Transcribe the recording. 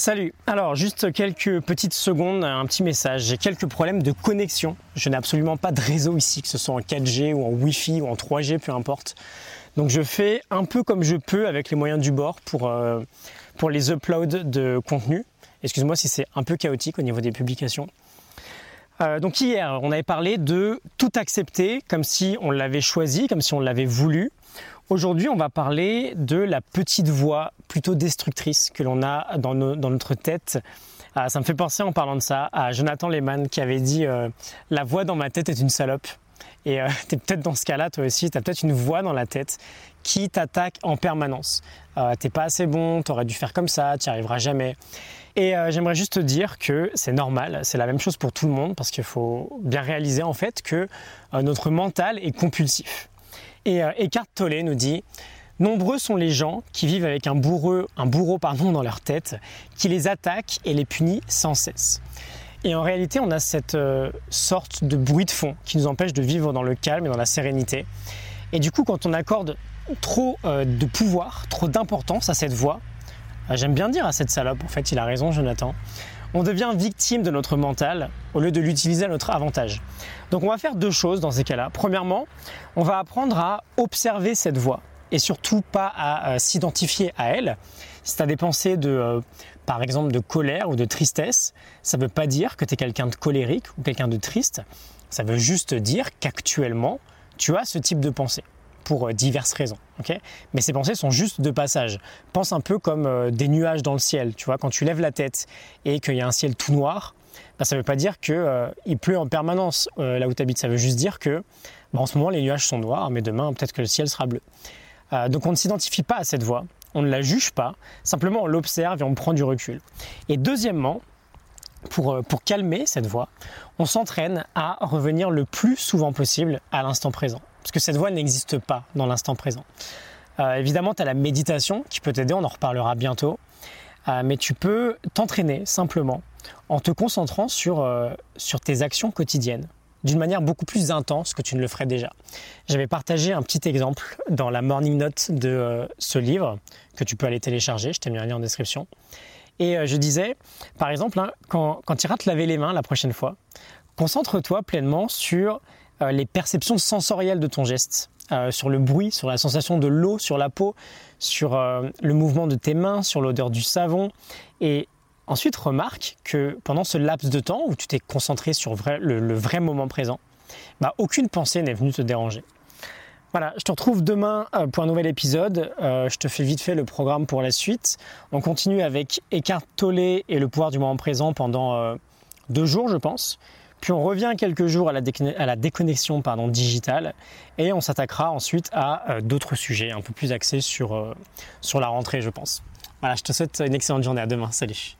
Salut, alors juste quelques petites secondes, un petit message. J'ai quelques problèmes de connexion. Je n'ai absolument pas de réseau ici, que ce soit en 4G ou en Wi-Fi ou en 3G, peu importe. Donc je fais un peu comme je peux avec les moyens du bord pour, euh, les uploads de contenu. Excuse-moi si c'est un peu chaotique au niveau des publications. Euh, donc hier, on avait parlé de tout accepter comme si on l'avait choisi, comme si on l'avait voulu. Aujourd'hui, on va parler de la petite voix plutôt destructrice que l'on a dans, notre tête. Ah, ça me fait penser en parlant de ça à Jonathan Lehman qui avait dit euh, La voix dans ma tête est une salope. Et euh, peut-être dans ce cas-là, toi aussi, tu as peut-être une voix dans la tête qui t'attaque en permanence. Euh, t'es pas assez bon, tu aurais dû faire comme ça, tu n'y arriveras jamais. Et euh, j'aimerais juste te dire que c'est normal, c'est la même chose pour tout le monde, parce qu'il faut bien réaliser en fait que notre mental est compulsif. Et Eckhart Tolle nous dit Nombreux sont les gens qui vivent avec un bourreau, un bourreau pardon, dans leur tête, qui les attaque et les punit sans cesse. Et en réalité, on a cette sorte de bruit de fond qui nous empêche de vivre dans le calme et dans la sérénité. Et du coup, quand on accorde trop euh, de pouvoir, trop d'importance à cette voix. Euh, j'aime bien dire à cette salope, en fait, il a raison, Jonathan. On devient victime de notre mental au lieu de l'utiliser à notre avantage. Donc on va faire deux choses dans ces cas-là. Premièrement, on va apprendre à observer cette voix et surtout pas à euh, s'identifier à elle. Si tu as des pensées de, par exemple, de colère ou de tristesse, ça ne veut pas dire que tu es quelqu'un de colérique ou quelqu'un de triste. Ça veut juste dire qu'actuellement, tu as ce type de pensée pour euh, diverses raisons. Mais ces pensées sont juste de passage. Pense un peu comme euh, des nuages dans le ciel. Tu vois, quand tu lèves la tête et qu'il y a un ciel tout noir, bah, ça ne veut pas dire qu'il euh, pleut en permanence là où tu habites. Ça veut juste dire que bah, en ce moment les nuages sont noirs, mais demain peut-être que le ciel sera bleu. donc on ne s'identifie pas à cette voix, on ne la juge pas, simplement on l'observe et on prend du recul. Et deuxièmement, pour, pour calmer cette voix, on s'entraîne à revenir le plus souvent possible à l'instant présent. Parce que cette voie n'existe pas dans l'instant présent. Euh, évidemment, tu as la méditation qui peut t'aider, on en reparlera bientôt. Euh, mais tu peux t'entraîner simplement en te concentrant sur, euh, sur tes actions quotidiennes d'une manière beaucoup plus intense que tu ne le ferais déjà. J'avais partagé un petit exemple dans la morning note de ce livre que tu peux aller télécharger, je t'ai mis un lien en description. Et je disais, par exemple, hein, quand, quand tu iras te laver les mains la prochaine fois, concentre-toi pleinement sur les perceptions sensorielles de ton geste, euh, sur le bruit, sur la sensation de l'eau sur la peau, sur euh, le mouvement de tes mains, sur l'odeur du savon. Et ensuite, remarque que pendant ce laps de temps où tu t'es concentré sur le, vrai moment présent, bah, aucune pensée n'est venue te déranger. Voilà, je te retrouve demain pour un nouvel épisode. je te fais vite fait le programme pour la suite. On continue avec Eckhart Tolle et le pouvoir du moment présent pendant deux jours, je pense. Puis on revient quelques jours à la, déconnexion pardon, digitale et on s'attaquera ensuite à euh, d'autres sujets un peu plus axés sur, euh, sur la rentrée, je pense. Voilà, je te souhaite une excellente journée. À demain. Salut.